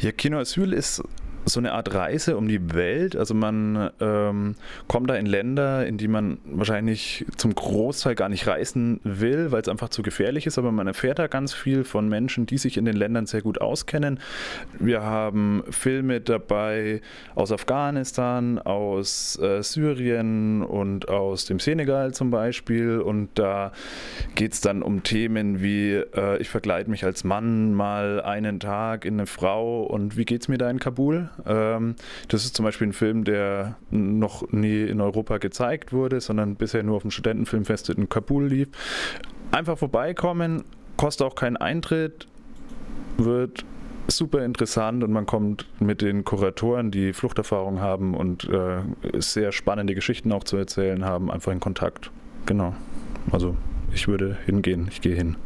Ja, Kinoasyl ist so eine Art Reise um die Welt. Also man ähm, kommt da in Länder, in die man wahrscheinlich zum Großteil gar nicht reisen will, weil es einfach zu gefährlich ist. Aber man erfährt da ganz viel von Menschen, die sich in den Ländern sehr gut auskennen. Wir haben Filme dabei aus Afghanistan, aus äh, Syrien und aus dem Senegal zum Beispiel. Und da geht es dann um Themen wie, äh, ich verkleide mich als Mann mal einen Tag in eine Frau und wie geht es mir da in Kabul? Ähm, das ist zum Beispiel ein Film, der noch nie in Europa gezeigt wurde, sondern bisher nur auf dem Studentenfilmfest in Kabul lief. Einfach vorbeikommen, kostet auch keinen Eintritt, wird super interessant und man kommt mit den Kuratoren, die Fluchterfahrung haben und äh, sehr spannende Geschichten auch zu erzählen haben, einfach in Kontakt. Genau. Also ich würde hingehen, ich gehe hin.